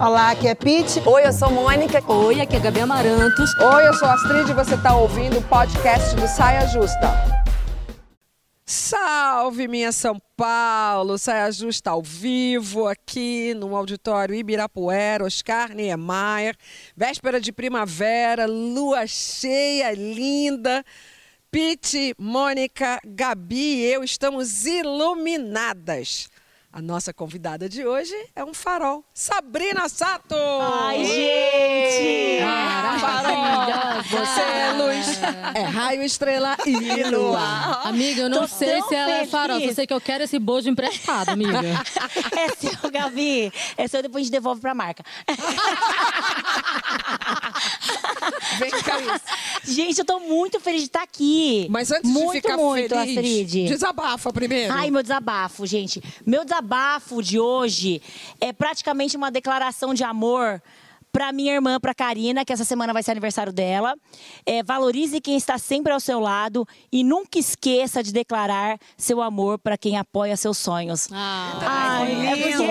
Olá, aqui é Pete. Oi, eu sou Mônica. Oi, aqui é Gabi Amarantos. Oi, eu sou Astrid e você está ouvindo o podcast do Saia Justa. Salve, minha São Paulo! Saia Justa ao vivo aqui no auditório Ibirapuera, Oscar Niemeyer. Véspera de primavera, lua cheia, linda. Pete, Mônica, Gabi e eu estamos iluminadas. A nossa convidada de hoje é um farol, Sabrina Sato! Ai, gente! Farol! Você é luz, é raio, estrela e lua. Amiga, eu não Tô sei se ela é farol, só sei que eu quero esse bojo emprestado, amiga. É seu, Gabi. É seu, depois a gente devolve pra marca. Vem cá isso. Gente, eu tô muito feliz de estar aqui. Mas antes muito, de ficar muito, feliz, Astrid. desabafa primeiro. Ai, meu desabafo, gente. Meu desabafo de hoje é praticamente uma declaração de amor pra minha irmã, pra Karina, que essa semana vai ser aniversário dela. É, valorize quem está sempre ao seu lado e nunca esqueça de declarar seu amor pra quem apoia seus sonhos. Ah, Ai, é porque, Isso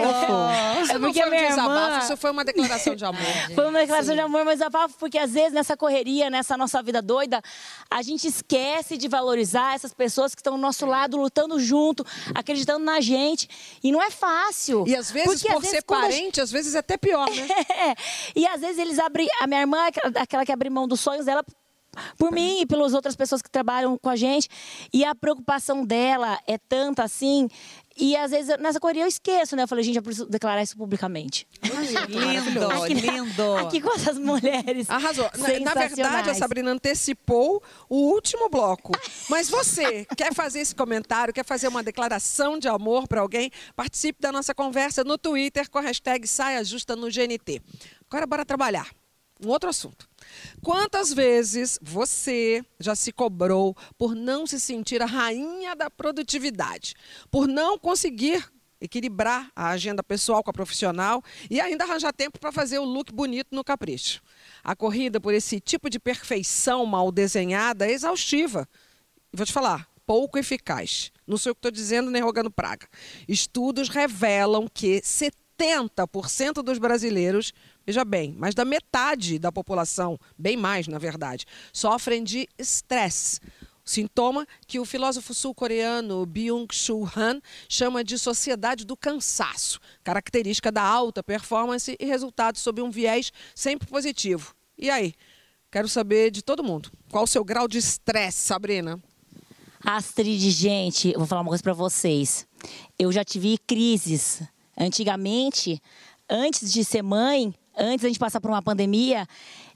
é não porque foi a minha um desabafo, irmã... isso foi uma declaração de amor. Foi uma declaração de amor, mas desabafo, porque às vezes nessa correria, nessa nossa vida doida, a gente esquece de valorizar essas pessoas que estão ao nosso lado, lutando junto, acreditando na gente. E não é fácil. E às vezes, Porque, por às vezes, ser parente, às vezes é até pior, né? É. E às vezes eles abrem. A minha irmã é aquela- que abre mão dos sonhos dela por mim e pelas outras pessoas que trabalham com a gente. E a preocupação dela é tanta assim. E às vezes, nessa correria, eu esqueço, né? Eu falei, gente, eu preciso declarar isso publicamente. Lindo, Aqui, lindo. Aqui com essas mulheres. Arrasou. Na, na verdade, a. Sabrina antecipou o último bloco. Mas você quer fazer esse comentário, quer fazer uma declaração de amor para alguém? Participe da nossa conversa no Twitter com a hashtag Saia Justa no GNT. Agora bora trabalhar. Um outro assunto. Quantas vezes você já se cobrou por não se sentir a rainha da produtividade? Por não conseguir equilibrar a agenda pessoal com a profissional e ainda arranjar tempo para fazer o look bonito no capricho. A corrida por esse tipo de perfeição mal desenhada é exaustiva. Vou te falar, pouco eficaz. Não sei o que estou dizendo nem rogando praga. Estudos revelam que 70% dos brasileiros, veja bem, mais da metade da população, bem mais na verdade, sofrem de estresse. Sintoma que o filósofo sul-coreano Byung-Chul Han chama de sociedade do cansaço, característica da alta performance e resultado sob um viés sempre positivo. E aí? Quero saber de todo mundo. Qual o seu grau de estresse, Sabrina? Astrid, gente, vou falar uma coisa pra vocês. Eu já tive crises. Antigamente, antes de ser mãe, antes da gente passar por uma pandemia,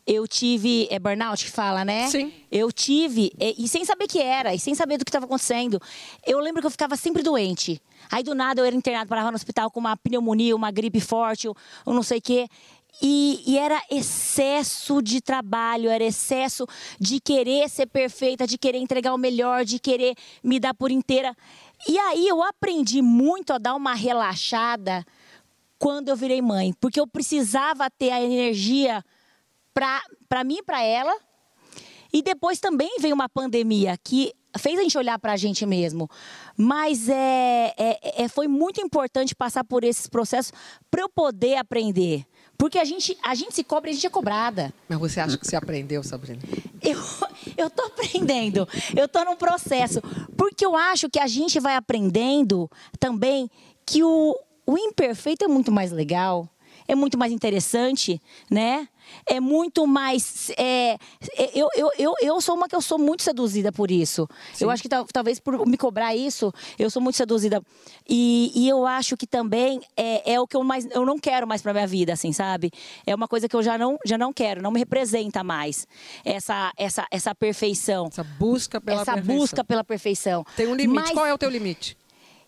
eu tive. É burnout que fala, né? Sim. Eu tive, e, e sem saber o que era, e sem saber do que estava acontecendo. Eu lembro que eu ficava sempre doente. Aí do nada eu era internado, parava no hospital com uma pneumonia, uma gripe forte, ou, ou não sei o quê. E, e era excesso de trabalho, era excesso de querer ser perfeita, de querer entregar o melhor, de querer me dar por inteira. E aí eu aprendi muito a dar uma relaxada quando eu virei mãe, porque eu precisava ter a energia para mim e para ela. E depois também veio uma pandemia que fez a gente olhar para a gente mesmo. Mas é, é, é- foi muito importante passar por esses processos para eu poder aprender. Porque a gente, a gente se cobra e a gente é cobrada. Mas você acha que você aprendeu, Sabrina? Eu, eu tô aprendendo, eu tô num processo. Porque eu acho que a gente vai aprendendo também que o, o imperfeito é muito mais legal, é muito mais interessante, né? É muito mais. é, é, eu, eu, eu, eu sou uma que eu sou muito seduzida por isso. Eu acho que tal- talvez por me cobrar isso, eu sou muito seduzida. E, e eu acho que também é, é o que eu mais. Eu não quero mais pra minha vida, assim, sabe? É uma coisa que eu já não, já não quero, não me representa mais. Essa, essa, essa perfeição. Essa busca pela essa perfeição. busca pela perfeição. Tem um limite. Mas- Qual é o teu limite?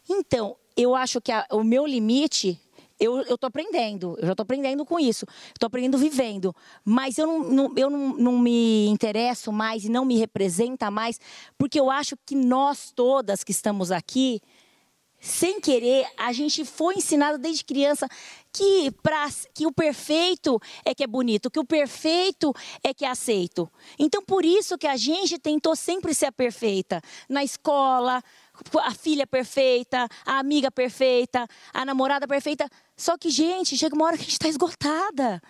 então, eu acho que a- o meu limite, eu, tô aprendendo. Eu já tô aprendendo com isso. Estou aprendendo vivendo. Mas eu, não, não- eu não, não me interesso mais e não me representa mais, porque eu acho que nós todas que estamos aqui, sem querer, a gente foi ensinado desde criança que, pra, que o perfeito é que é bonito, que o perfeito é que é aceito. Então, por isso que a gente tentou sempre ser a perfeita. Na escola, a filha perfeita, a amiga perfeita, a namorada perfeita. Só que, gente, chega uma hora que a gente está esgotada.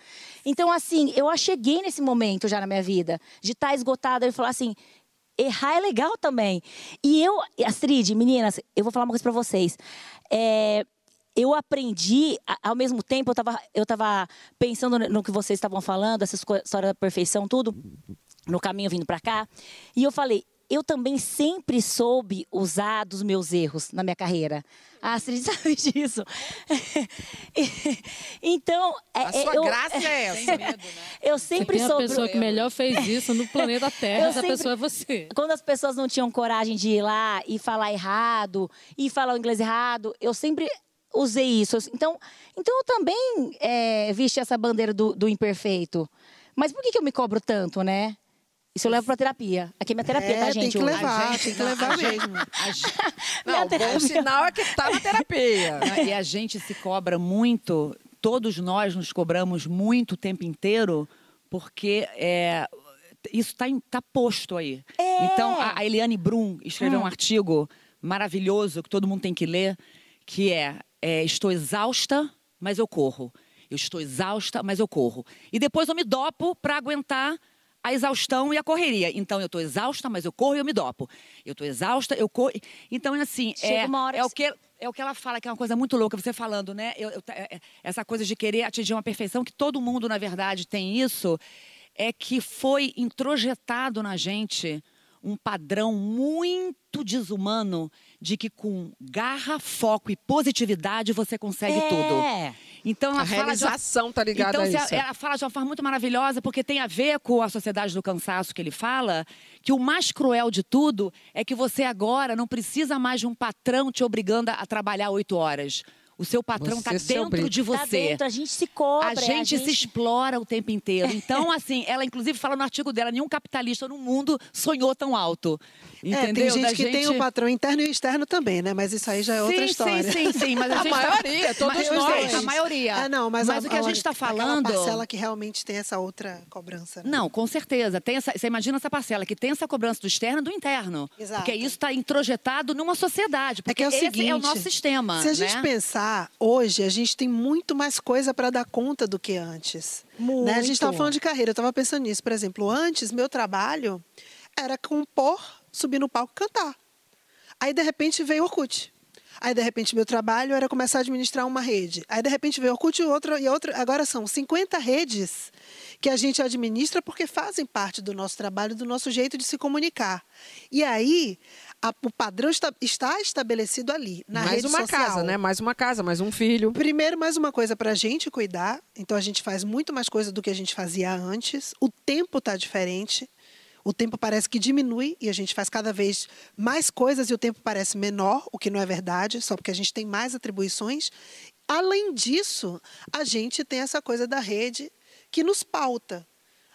Então, assim, eu cheguei nesse momento já na minha vida, de estar tá esgotada e falar assim. Errar é legal também. E eu, Astrid, meninas, eu vou falar uma coisa para vocês. É, eu aprendi, ao mesmo tempo, eu estava eu tava pensando no que vocês estavam falando, essa história da perfeição, tudo, no caminho vindo para cá. E eu falei, eu também sempre soube usar dos meus erros na minha carreira. A Astrid sabe disso. então. É, a sua eu, graça é essa. Medo, né? Eu sempre Você tem soube. a pessoa que melhor fez isso no planeta Terra, essa sempre, pessoa é você. Quando as pessoas não tinham coragem de ir lá e falar errado, e falar o inglês errado, eu sempre usei isso. Então, então eu também é, vesti essa bandeira do, do imperfeito. Mas por que, que eu me cobro tanto, né? Isso eu levo pra terapia. Aqui é minha terapia, é, tá, gente? Tem que levar, gente, tem que levar mesmo. Não, o bom sinal é que tá na terapia. E a gente se cobra muito, todos nós nos cobramos muito o tempo inteiro, porque é, isso está tá posto aí. É. Então, a, a Eliane Brum escreveu hum. um artigo maravilhoso que todo mundo tem que ler, que é, é Estou exausta, mas eu corro. Eu estou exausta, mas eu corro. E depois eu me dopo para aguentar a exaustão e a correria. Então, eu estou exausta, mas eu corro e eu me dopo. Eu estou exausta, eu corro. Então, é assim, é, é, o que, é o que ela fala, que é uma coisa muito louca, você falando, né? Eu, eu, é, é, essa coisa de querer atingir uma perfeição, que todo mundo, na verdade, tem isso, é que foi introjetado na gente um padrão muito desumano de que com garra, foco e positividade você consegue é. tudo. Então ela a realização uma... tá ligada então, a isso. Ela fala de uma forma muito maravilhosa porque tem a ver com a sociedade do cansaço que ele fala, que o mais cruel de tudo é que você agora não precisa mais de um patrão te obrigando a trabalhar oito horas. O seu patrão está dentro de você. Tá dentro, a gente se cobra. A gente, a gente se explora o tempo inteiro. Então, assim, ela inclusive fala no artigo dela, nenhum capitalista no mundo sonhou tão alto. Entendeu? É, tem gente da que gente... tem o patrão interno e externo também, né? Mas isso aí já é outra sim, história. Sim, sim, sim. Mas a, a maioria, tá... todos mas, nós. A maioria. É, não, mas, mas a, o que a gente está falando... Aquela parcela que realmente tem essa outra cobrança. Né? Não, com certeza. Tem essa, você imagina essa parcela que tem essa cobrança do externo e do interno. Exato. Porque isso está introjetado numa sociedade. Porque é que é o seguinte, é o nosso sistema. Se a né? gente pensar, hoje, a gente tem muito mais coisa para dar conta do que antes. Muito. Né? A gente estava falando de carreira, eu estava pensando nisso. Por exemplo, antes, meu trabalho era compor subir no palco e cantar. Aí, de repente, veio o Orkut. Aí, de repente, meu trabalho era começar a administrar uma rede. Aí, de repente, veio o Orkut e outra, e outra. Agora são 50 redes que a gente administra porque fazem parte do nosso trabalho, do nosso jeito de se comunicar. E aí, a, o padrão está, está, estabelecido ali, na mais rede uma social. casa, né? Mais uma casa, mais um filho. Primeiro, mais uma coisa para a gente cuidar. Então, a gente faz muito mais coisa do que a gente fazia antes. O tempo está diferente o tempo parece que diminui e a gente faz cada vez mais coisas e o tempo parece menor, o que não é verdade, só porque a gente tem mais atribuições. Além disso, a gente tem essa coisa da rede que nos pauta.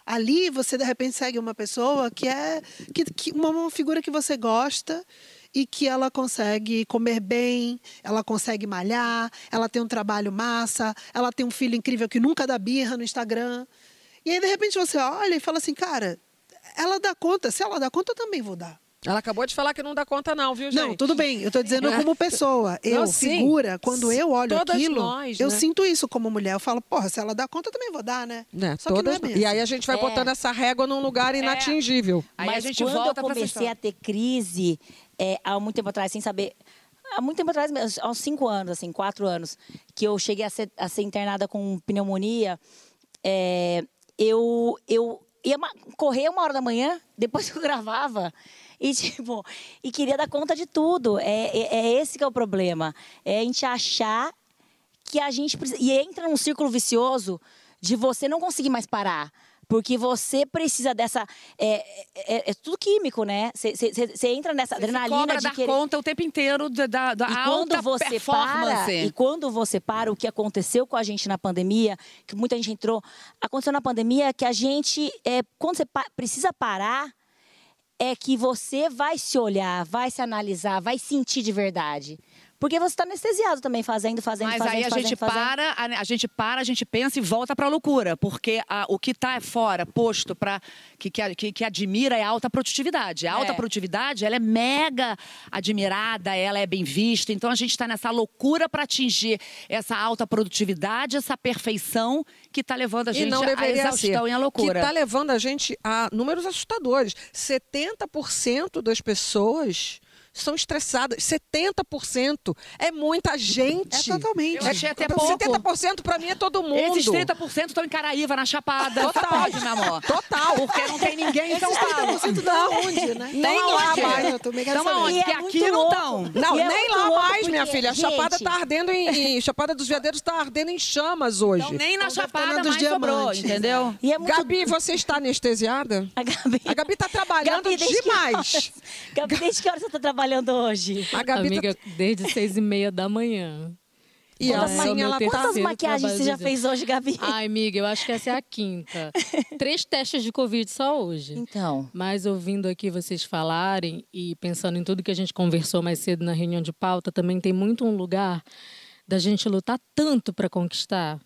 Ali você de repente segue uma pessoa que é que, que uma, uma figura que você gosta e que ela consegue comer bem, ela consegue malhar, ela tem um trabalho massa, ela tem um filho incrível que nunca dá birra no Instagram. E aí, de repente, você olha e fala assim, cara, ela dá conta. Se ela dá conta, eu também vou dar. Ela acabou de falar que não dá conta, não, viu, gente? Não, tudo bem. Eu estou dizendo como pessoa. Eu, não, figura, quando eu olho todas aquilo, nós, eu né? sinto isso como mulher. Eu falo, porra, se ela dá conta, eu também vou dar, né? É, Só todas que não é. E aí a gente vai É. botando essa régua num lugar inatingível. Aí Mas a gente quando volta eu comecei a ter crise, é, há muito tempo atrás, sem saber... Há muito tempo atrás, mesmo, há uns cinco anos, assim, quatro anos, que eu cheguei a ser, a ser internada com pneumonia, é, eu, eu ia correr uma hora da manhã, depois que eu gravava, e tipo, e queria dar conta de tudo. É, é, é esse que é o problema. É a gente achar que a gente precisa. E entra num círculo vicioso de você não conseguir mais parar. Porque você precisa dessa. É, é, é tudo químico, né? Você entra nessa adrenalina cobra de dar querer. conta o tempo inteiro da, da, da E alta quando você para, e quando você para, o que aconteceu com a gente na pandemia, que muita gente entrou, aconteceu na pandemia que a gente, é, quando você pa- precisa parar, é que você vai se olhar, vai se analisar, vai sentir de verdade. Porque você tá anestesiado também, fazendo, fazendo, Mas fazendo, aí a fazendo, gente fazendo. para, a, a gente para, a gente pensa e volta pra loucura, porque a- o que tá fora, posto para que, que, que, que admira é a alta produtividade. A alta É. produtividade, ela é mega admirada, ela é bem vista. Então a gente está nessa loucura para atingir essa alta produtividade, essa perfeição que está levando a E gente à deveria exaustão ser. e à loucura. Que está levando a gente a números assustadores. 70% das pessoas são estressadas. 70% é muita gente. É totalmente. Eu achei até Então, pouco. 70% para mim é todo mundo. Esses 30% estão em Caraíva, na Chapada. Total. Pode, meu amor. Total. Porque não tem ninguém em São Paulo. 30% da onde, né? Nem Não, lá onde? mais. Eu também quero Então saber. aonde? E é aqui não louco. tão. Não, é nem lá mais, minha filha. A Chapada gente, tá ardendo em, em- Chapada dos Veadeiros tá ardendo em chamas hoje. Então, nem na Então Chapada mais sobrou, diamantes. entendeu? E é muito... Gabi, você está anestesiada? A Gabi... A Gabi tá trabalhando Gabi, desde que demais. horas- Gabi, desde que hora você tá trabalhando hoje? A Gabi Amiga, tá... desde seis e meia da manhã. E assim é o meu ela tá... Quantas maquiagens você já fez hoje, Gabi? Ai, amiga, eu acho que essa é a quinta. Três testes de Covid só hoje. Então, Mas ouvindo aqui vocês falarem e pensando em tudo que a gente conversou mais cedo na reunião de pauta, também tem muito um lugar da gente lutar tanto para conquistar,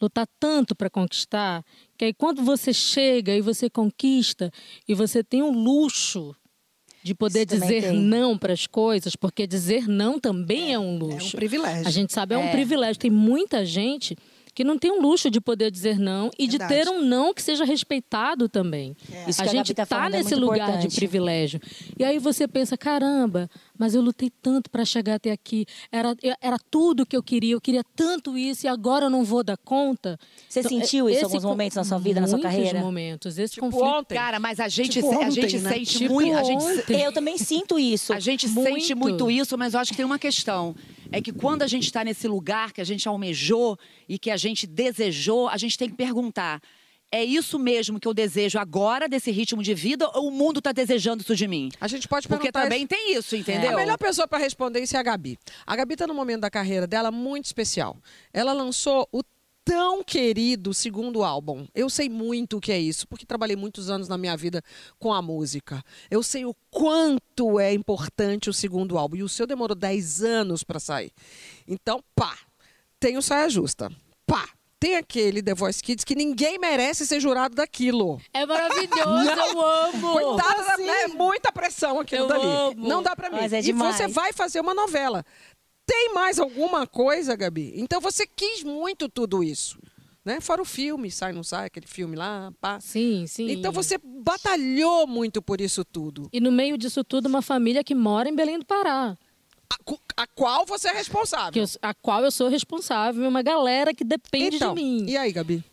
lutar tanto para conquistar, que aí quando você chega e você conquista e você tem o luxo de poder Isso dizer não para as coisas, porque dizer não também é, um É um luxo. privilégio. A gente sabe, é, um É. privilégio. Tem muita gente que não tem o luxo de poder dizer não e de Verdade. ter um não que seja respeitado também. Isso a gente Gabi tá tá é nesse muito lugar de importante. privilégio. E aí você pensa, caramba, mas eu lutei tanto para chegar até aqui. Era, era tudo que eu queria, eu queria tanto isso e agora eu não vou dar conta. Você Então, sentiu isso em esse alguns momentos na sua vida, na sua muitos carreira? momentos. Esse Tipo conflito. ontem. Cara, mas a gente, Tipo se- a ontem, gente né? sente Tipo muito. A gente, ontem. Eu também sinto isso. A gente Muito. sente muito isso, mas eu acho que tem uma questão. É que quando a gente está nesse lugar que a gente almejou e que a gente desejou, a gente tem que perguntar: é isso mesmo que eu desejo agora, desse ritmo de vida, ou o mundo está desejando isso de mim? A gente pode Porque perguntar também tem isso, entendeu? A melhor pessoa para responder isso é a Gabi. A Gabi está num momento da carreira dela muito especial. Ela lançou o tão querido segundo álbum. Eu sei muito o que é isso, porque trabalhei muitos anos na minha vida com a música. Eu sei o quanto é importante o segundo álbum. E o seu demorou 10 anos para sair. Então, pá, tem o Saia Justa. Pá, tem aquele The Voice Kids que ninguém merece ser jurado daquilo. É maravilhoso, eu amo! Coitada, da- é muita pressão aquilo Eu dali. amo. Não dá pra mim. Mas é e demais. você vai fazer uma novela. Tem mais alguma coisa, Gabi? Então você quis muito tudo isso. Né? Fora o filme, sai, não sai, aquele filme lá, pá. Sim, sim. Então você batalhou muito por isso tudo. E no meio disso tudo, uma família que mora em Belém do Pará. A, a qual você é responsável. eu- a qual eu sou responsável, uma galera que depende então, de mim. e aí, Gabi?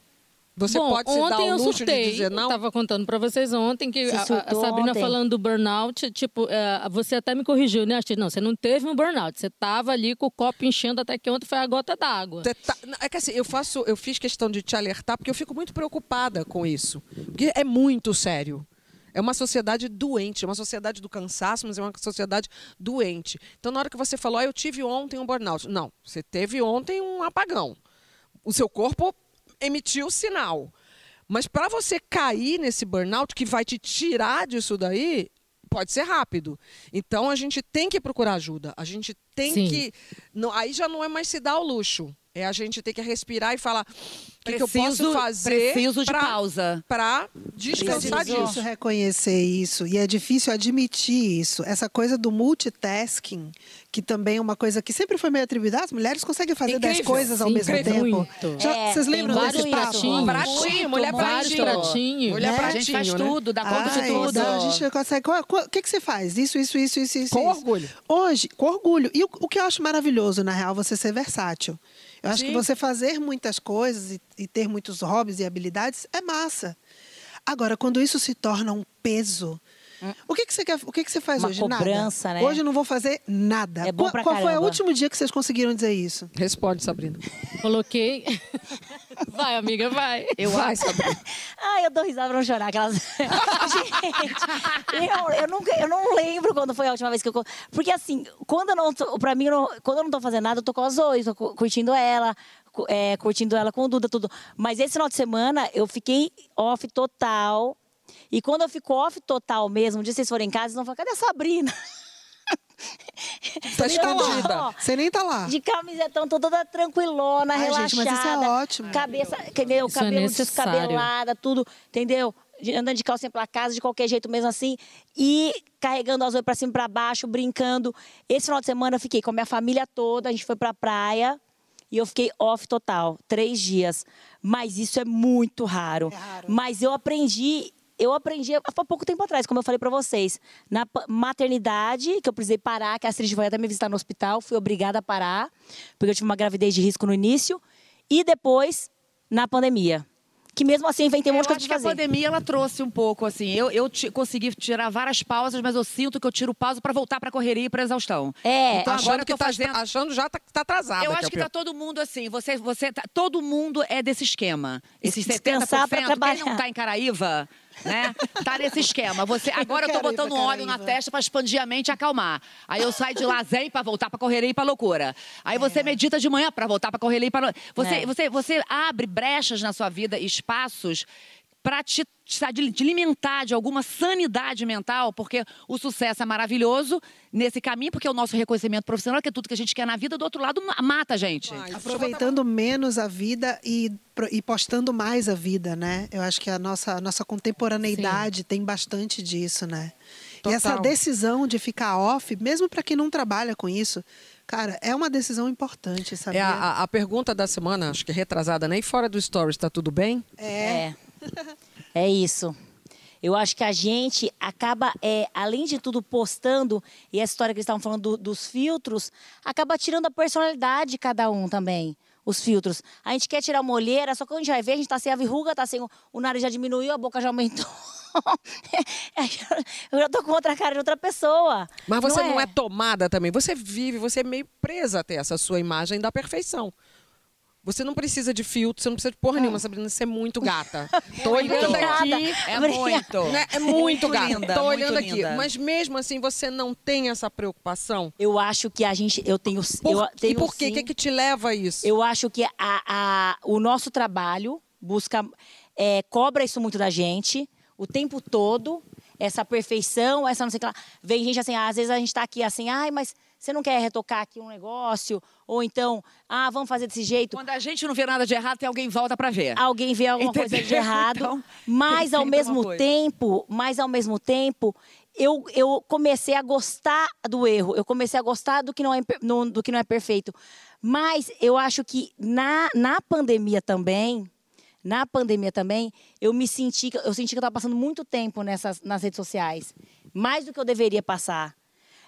Você Bom, pode se dar ontem o eu luxo surtei. de dizer não? Eu tava contando pra vocês ontem que Você a- a, Sabrina ontem? falando do burnout, tipo, é, você até me corrigiu, né? Achei, não, você não teve um burnout, você tava ali com o copo enchendo até que ontem foi a gota d'água. Tá- É que assim, eu faço, eu fiz questão de te alertar porque eu fico muito preocupada com isso. Porque é muito sério. É uma sociedade doente, é uma sociedade do cansaço, mas é uma sociedade doente. Então, na hora que você falou, ah, eu tive ontem um burnout. Não, você teve ontem um apagão. O seu corpo emitiu o sinal. Mas para você cair nesse burnout que vai te tirar disso daí, pode ser rápido. Então a gente tem que procurar ajuda. A gente tem Sim. que. não- aí já não é mais se dar ao luxo. É a gente ter que respirar e falar: que, que eu posso Preciso- fazer preciso de pra- pausa. pra descansar É difícil disso. reconhecer isso e é difícil admitir isso. Essa coisa do multitasking, que também é uma coisa que sempre foi meio atribuída. As mulheres conseguem fazer dez Incrível. coisas ao mesmo incrível. tempo. Muito. Já- É, vocês lembram desse papo? pratinhos. Pratinho, mulher pratinho. pratinhos. Mulher Né? A gente faz pratinho, né? tudo, dá conta de Ai, tudo. então a gente consegue. qual- qual- O que, que você faz? Isso, isso, isso, isso, isso. Com isso. orgulho. Hoje, com orgulho. E o, o que eu acho maravilhoso, na real, você ser versátil. Eu acho Sim. que você fazer muitas coisas e, e ter muitos hobbies e habilidades é massa. Agora, quando isso se torna um peso. O que, que você quer? O que, que você faz Uma hoje? cobrança, Nada. né? Hoje eu não vou fazer nada. É bom qual pra qual foi o último dia que vocês conseguiram dizer isso? Responde, Sabrina. Coloquei. vai, amiga, vai. Eu Vai, acho. Sabrina. Ai, eu dou risada pra não chorar. Aquelas... Gente, eu, eu, nunca, eu não lembro quando foi a última vez que eu... Porque assim, quando eu não tô, pra mim, eu não- quando eu não tô fazendo nada, eu tô com a Zoe, tô cu- curtindo ela, é, curtindo ela com o Duda, tudo. Mas esse final de semana, eu fiquei off total. E quando eu fico off total mesmo, um dia vocês forem em casa, vocês vão falar, cadê a Sabrina? Você nem tá escondida. lá. Você nem tá lá. De camisetão, tô toda tranquilona, Ai, relaxada. gente, mas isso é ótimo. Cabeça, entendeu? Isso é Cabelo necessário. descabelada, tudo, entendeu? De- Andando de calcinha pela casa, de qualquer jeito mesmo assim. E carregando as olhos pra cima e pra baixo, brincando. Esse final de semana eu fiquei com a minha família toda, a gente foi pra praia. E eu fiquei off total, três dias. Mas isso é muito raro. raro. Mas eu aprendi, eu aprendi há pouco tempo atrás, como eu falei pra vocês. Na maternidade, que eu precisei parar, que a Astrid foi até me visitar no hospital, fui obrigada a parar, porque eu tive uma gravidez de risco no início. E depois, na pandemia. Que mesmo assim, eu inventei um monte de coisa acho pra que a fazer. pandemia ela trouxe um pouco assim. Eu, eu consegui tirar várias pausas, mas eu sinto que eu tiro pausa para voltar para correria e para exaustão. É, Então, achando agora eu que tá, fazendo- achando já tá, tá atrasada. Eu é acho que tá todo mundo assim. Você, você tá- todo mundo é desse esquema. Esses 70%. Descansar pra Quem não trabalhar. tá em Caraíva, né? Tá nesse esquema. Você, agora eu tô botando óleo na testa pra expandir a mente e acalmar. Aí eu saio de lá zen pra voltar pra correria e pra loucura. Aí você medita de manhã pra voltar pra correria e pra... Você, É. você, você abre brechas na sua vida, espaços para te, te te alimentar de alguma sanidade mental, porque o sucesso é maravilhoso nesse caminho, porque é o nosso reconhecimento profissional, que é tudo que a gente quer na vida, do outro lado ma- mata a gente. Aproveitando menos a vida e, e postando mais a vida, né? Eu acho que a nossa, a nossa contemporaneidade tem bastante disso, né? Total. E essa decisão de ficar off, mesmo para quem não trabalha com isso, cara, é uma decisão importante, sabia? É a, a- pergunta da semana, acho que retrasada, né? E fora do Stories, tá tudo bem? É. É isso. Eu acho que a gente acaba, é, além de tudo, postando, e essa história que eles estavam falando do- dos filtros, acaba tirando a personalidade de cada um também. Os filtros. A gente quer tirar uma olheira, só que quando a gente vai ver, a gente tá sem a verruga, tá sem. o- O nariz já diminuiu, a boca já aumentou. Eu já tô com outra cara de outra pessoa. Mas você não é. tomada também. Você vive, você é meio presa até essa sua imagem da perfeição. Você não precisa de filtro, você não precisa de porra nenhuma, Sabrina. Você é muito gata. Tô olhando Obrigada. aqui. É muito. né? É muito, gata. linda, Tô muito olhando aqui. linda. Mas mesmo assim, você não tem essa preocupação? Eu acho que a gente. Eu tenho. Por, eu tenho e por quê? O que, que te leva a isso? Eu acho que a, a- o nosso trabalho busca, é, cobra isso muito da gente o tempo todo, essa perfeição, essa não sei o que lá. Vem gente assim, às vezes a gente está aqui assim, ai, mas você não quer retocar aqui um negócio? Ou então, ah, vamos fazer desse jeito. Quando a gente não vê nada de errado, tem alguém volta pra ver. Alguém vê alguma coisa de Entendeu? errado, Então, mas ao mesmo tempo, mas ao mesmo tempo, eu, eu comecei a gostar do erro. Eu comecei a gostar do que não é, do que não é perfeito. Mas eu acho que na, na pandemia também, na pandemia também, eu me senti, que- eu senti que eu estava passando muito tempo nessas, nas redes sociais. Mais do que eu deveria passar.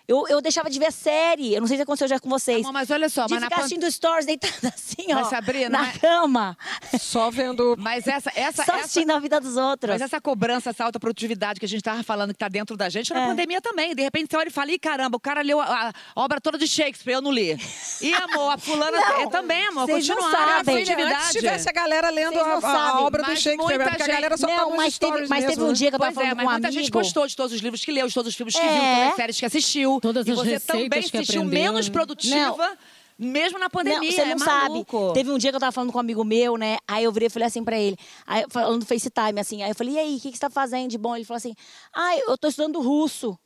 Eu, eu deixava de ver série. Eu não sei se aconteceu já com vocês. Amor, mas olha só, de mas na ficar pan- assistindo stories deitada assim, ó. Mas, Sabrina, na mas- cama. Só vendo. Mas essa, essa, Só essa, assistindo a vida dos outros. mas essa cobrança, essa alta produtividade que a gente estava falando que está dentro da gente, na É. pandemia também. De repente você olha e fala, ih, caramba, o cara leu a, a obra toda de Shakespeare, eu não li. E, amor, a fulana Não, é também, amor, vocês não continuar a sabem. Filha, produtividade. antes tivesse a galera lendo não a, a sabem, obra do mas Shakespeare, muita porque a gente- galera só Não, tá mas teve- mas teve um né? dia que eu tava Pois é, falando mas com um muita amigo. gente postou de todos os livros que leu, de todos os filmes que É. viu, todas as séries que assistiu. Todas e você também se sentiu menos né? produtiva, mesmo na pandemia. Não, você não é sabe. Teve um dia que eu tava falando com um amigo meu, né? Aí eu virei e falei assim pra ele, aí, falando do FaceTime, assim. Aí eu falei, e aí, o que, que você tá fazendo de bom? Ele falou assim, ah, eu tô estudando russo.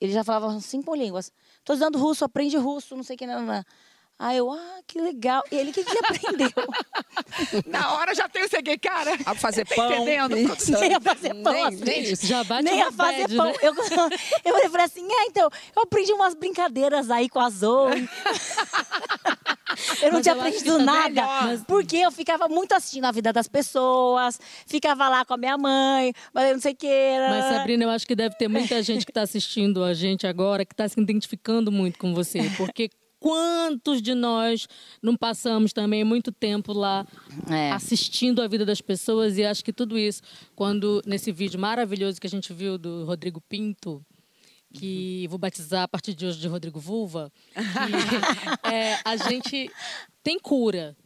Ele já falava cinco línguas. Tô estudando russo, aprende russo, não sei o que, não, não. Aí eu, ah, que legal. E ele, o que, que ele aprendeu? Na hora já tem o seguinte, cara. A fazer tá pão. entendendo? pizza. Nem a fazer pão, Nem- assim. nem isso. Já bate Nem a fazer bad, pão. né? Eu, eu falei assim, é, então, eu aprendi umas brincadeiras aí com a Zoe. Eu não Mas tinha aprendido tá nada. melhor. Porque eu ficava muito assistindo a vida das pessoas, ficava lá com a minha mãe, mas eu não sei o que. Mas, Sabrina, eu acho que deve ter muita gente que está assistindo a gente agora que está se identificando muito com você. Porque quantos de nós não passamos também muito tempo lá É. assistindo a vida das pessoas? E acho que tudo isso, quando nesse vídeo maravilhoso que a gente viu do Rodrigo Pinto, que vou batizar a partir de hoje de Rodrigo Vulva, que, é, a gente tem cura.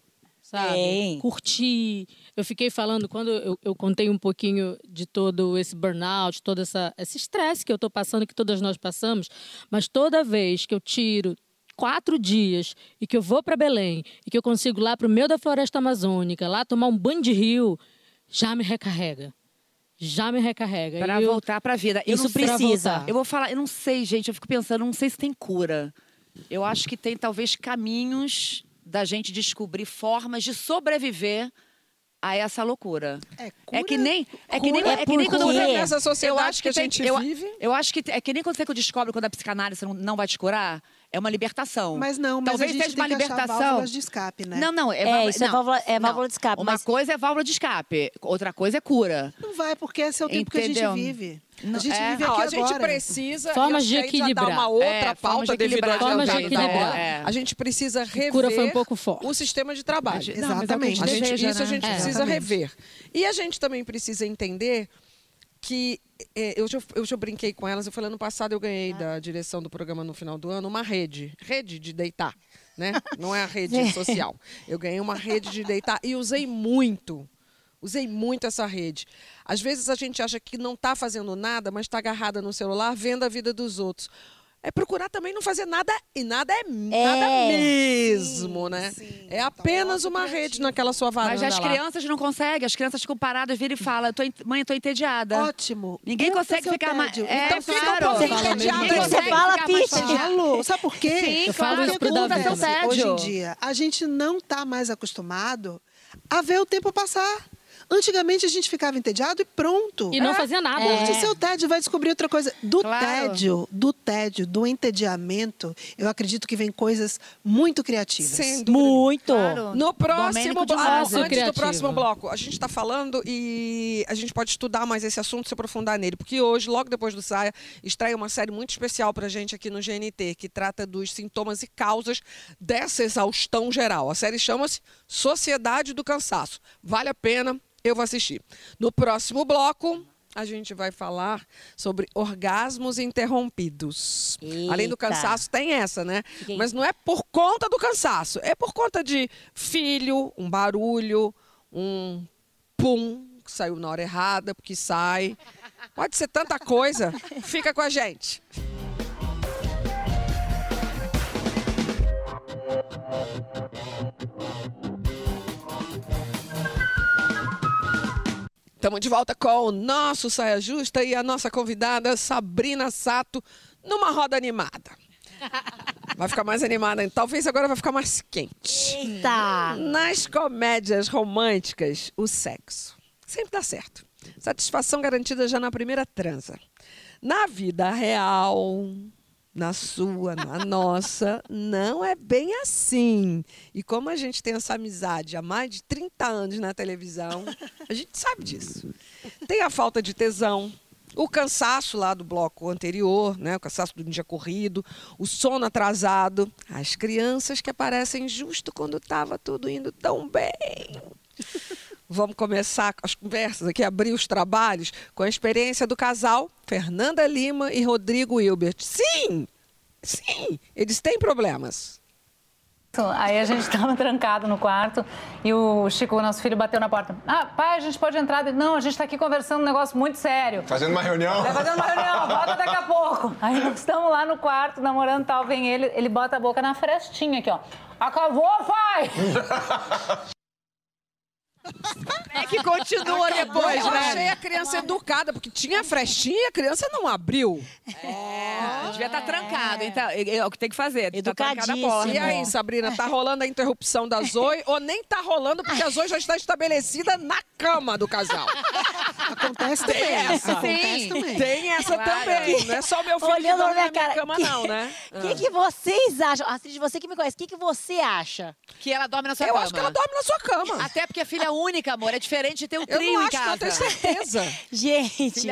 Sabe? Tem. Curtir. Eu fiquei falando, quando eu, eu contei um pouquinho de todo esse burnout, todo essa, esse estresse que eu estou passando, que todas nós passamos, mas toda vez que eu tiro quatro dias e que eu vou para Belém e que eu consigo lá para o meio da floresta amazônica, lá tomar um banho de rio, já me recarrega. já me recarrega. Pra eu- voltar pra vida. Eu Isso precisa. Eu vou falar, eu não sei, gente, eu fico pensando, não sei se tem cura. Eu acho que tem talvez caminhos da gente descobrir formas de sobreviver a essa loucura. É, É que cura- nem é que nem, cura é que nem quando você Nessa sociedade eu acho que a tem- gente eu, vive. Eu acho que é que nem quando você descobre quando a psicanálise não, não vai te curar, é uma libertação. Mas não, mas talvez a gente seja tem uma libertação. válvulas de escape, né? Não, não, é, É, válvula- isso é não, válvula- é não. válvula de escape, Uma mas- coisa é válvula de escape, outra coisa é cura. Não vai, porque esse é o tempo Entendeu? que a gente vive. Não- a gente é. vive Não, aqui a gente agora. precisa. Formas de equilibrar. uma outra É, formas pauta de equilibrar. Formas de equilibrar. É. A gente precisa rever cura foi um pouco forte. o sistema de trabalho. Não, é a Exatamente. gente A gente- deseja, isso a né? gente É. precisa Exatamente. rever. E a gente também precisa entender que é, eu, já, eu brinquei com elas. Eu falei, ano passado eu ganhei da direção do programa no final do ano uma rede. Rede de deitar, né? Não é a rede social. Eu ganhei uma rede de deitar e usei muito. Usei muito essa rede. Às vezes a gente acha que não está fazendo nada, mas está agarrada no celular, vendo a vida dos outros. É procurar também não fazer nada e nada é, nada mesmo, né? é apenas uma rede naquela sua varanda Mas as lá. crianças não conseguem, as crianças ficam paradas, viram e falam, "Tô mãe, eu tô entediada. Ótimo. Ninguém Conta consegue ficar mais. É, Então fica um claro. Fala mesmo. entediada. Você fala, Pitty. Sabe por quê? Sim, Eu falo claro, pro conta seu tédio. hoje em dia? A gente não está mais acostumado a ver o tempo passar. Antigamente a gente ficava entediado e pronto. E não fazia nada. Curte né? seu tédio, vai descobrir outra coisa. Do Claro. tédio, do tédio, do entediamento, eu acredito que vem coisas muito criativas. Sem. Muito. Claro. No próximo bloco, Massa. antes do Criativo. próximo bloco, a gente está falando e a gente pode estudar mais esse assunto, se aprofundar nele, porque hoje, logo depois do Saia, estreia uma série muito especial para a gente aqui no GNT, que trata dos sintomas e causas dessa exaustão geral. A série chama-se Sociedade do Cansaço. Vale a pena, eu vou assistir. No próximo bloco, a gente vai falar sobre orgasmos interrompidos. Além do Eita. cansaço, tem essa, né? Mas não é por conta do cansaço, é por conta de filho, um barulho, um pum que saiu na hora errada, porque sai. Pode ser tanta coisa. Fica com a gente. Estamos de volta com o nosso Saia Justa e a nossa convidada Sabrina Sato numa roda animada. Vai ficar mais animada, talvez agora vai ficar mais quente. Eita. Nas comédias românticas, o sexo sempre dá certo. Satisfação garantida já na primeira transa. Na vida real, na sua, na nossa, não é bem assim. E como a gente tem essa amizade há mais de 30 anos na televisão, a gente sabe disso. Tem a falta de tesão, o cansaço lá do bloco anterior, né? o cansaço do dia corrido, o sono atrasado, as crianças que aparecem justo quando estava tudo indo tão bem. Vamos começar as conversas aqui, abrir os trabalhos com a experiência do casal Fernanda Lima e Rodrigo Hilbert. Sim, sim, eles têm problemas. Aí a gente estava trancado no quarto e o Chico, nosso filho, bateu na porta. Ah, pai, a gente pode entrar? Não, a gente está aqui conversando um negócio muito sério. Fazendo uma reunião. Vai fazendo uma reunião, volta daqui a pouco. Aí nós estamos lá no quarto, namorando tal, vem ele, ele bota a boca na frestinha aqui, ó. Acabou, pai! É que continua depois, Eu né? achei a criança educada, porque tinha frestinha e a criança não abriu. É, devia estar trancado. Então, é, é o que tem que fazer. Tá trancada a Educadíssimo. porta. E aí, Sabrina, tá rolando a interrupção da Zoe ou nem tá rolando porque a Zoe já está estabelecida na cama do casal? Acontece Tem também. essa. Acontece Sim. também. Tem essa Claro. também. Não é só o meu filho que Olhando na dorme minha na minha cara. cama, que, não, né? O que, que vocês acham? Astrid, você que me conhece, o que, que você acha? Que ela dorme na sua Eu cama. acho que ela dorme na sua cama. Até porque é filha única, amor. É diferente de ter um Eu trio não em acho, não, eu casa. tenho certeza. Gente.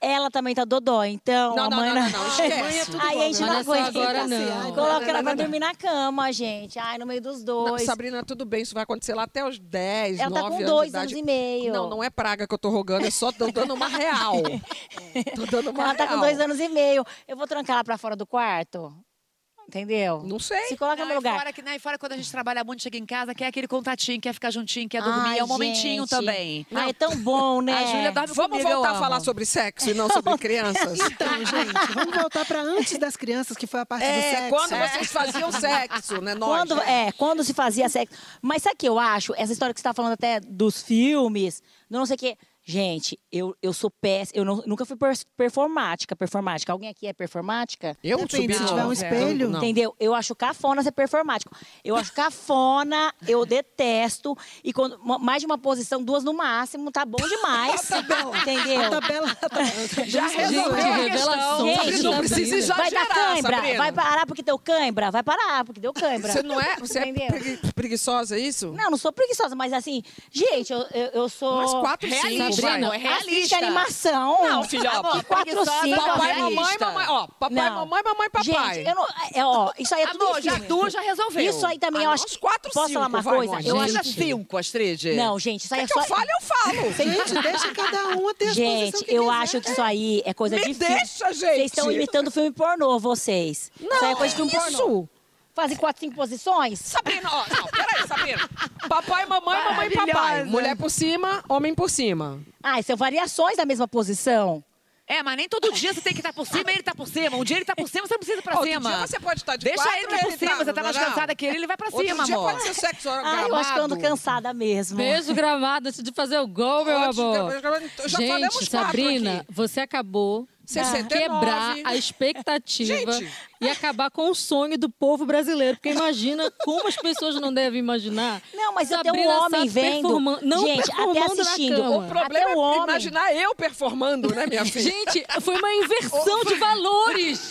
Ela também tá dodó, então Não, a não, mãe não, não, não, esquece. Aí a gente Não não é aguenta. agora, não. Coloca ela Não, pra não, não. dormir na cama, gente. Ai, no meio dos Não, dois. Sabrina, tudo bem, isso vai acontecer lá até os 10, Ela 9 tá com anos dois anos e meio. Não, não é praga que eu tô rogando, é só tô dando uma real. tô dando uma Ela tá real. com dois anos e meio. Eu vou trancar ela pra fora do quarto? Entendeu? Não sei. Se coloca no Não, meu e lugar. fora, que, não, e fora quando a gente trabalha muito, chega em casa, quer aquele contatinho, quer ficar juntinho, quer dormir. Ai, é um momentinho gente. também. Ai, é tão bom, né? A Júlia dorme Vamos comigo, eu voltar a amo. falar sobre sexo e não sobre crianças? Então, gente, vamos voltar para antes das crianças, que foi a parte do É, sexo. quando vocês faziam sexo, né? Nós, Quando, né? é, quando se fazia sexo. Mas sabe o que eu acho? Essa história que você tá falando até dos filmes, do não sei o quê. Gente, eu, eu sou péssima. Eu não- nunca fui per- performática. Performática. Alguém aqui é performática? Eu Depende, subi se tiver um não, espelho. não. Entendeu? Eu acho cafona ser performático. Eu acho cafona, eu detesto. E quando ma- mais de uma posição, duas no máximo, tá bom demais. Entendeu? A tabela, a tabela- Já Gente, resolveu a revelação. Gente, Sabrina, não precisa exagerar, Vai dar cãibra? Sabrina. Vai parar porque deu cãibra? Vai parar porque deu cãibra. Você não é, você é Entendeu? pregui- preguiçosa, é isso? Não, não sou preguiçosa, mas assim, gente, eu, eu, eu sou. Mas quatro, cinco, Não é Assiste realista. animação. Não, filha, ó, Que cinco. Papai, realista. mamãe, mamãe. Ó, papai, Não. mamãe, mamãe, papai. Gente, eu não. É, ó, isso aí é tudo Amor, já duas já resolveu. Isso aí também Ah, eu não, acho. uns quatro, Posso cinco, falar uma vai, coisa? Mônica. Eu acho que. cinco, Astrid. Não, gente, isso aí É é que só. eu falo, eu falo. Gente, deixa cada uma ter Gente, eu acho que isso aí é coisa Me de filme. deixa, gente. Vocês estão imitando filme pornô, vocês. isso aí é coisa de filme pornô. Fazem quatro, cinco posições? Sabrina, ó, não, Sabrina. Papai, mamãe, mamãe, papai. Mulher por cima, homem por cima. Ah, são variações da mesma posição. É, mas nem todo dia você tem que estar por cima e ele tá por cima. Um dia ele tá por cima, você não precisa ir pra Outro cima. dia você pode estar de Deixa quatro, ele por ele cima, tá- você tá mais cansada que ele, ele vai pra Outro cima, dia amor. pode ser sexo Ah, eu acho que eu ando gramado. cansada mesmo. Beijo gramado antes de fazer o gol, meu amor. já falamos Gente, quatro Sabrina, aqui. você acabou 69. quebrar a expectativa Gente. e acabar com o sonho do povo brasileiro. Porque imagina como as pessoas não devem imaginar. Não, mas até o Sabrina homem vendo. Não Gente, até assistindo. O problema Até o é homem. imaginar eu performando, né, minha filha? Gente, foi uma inversão de valores.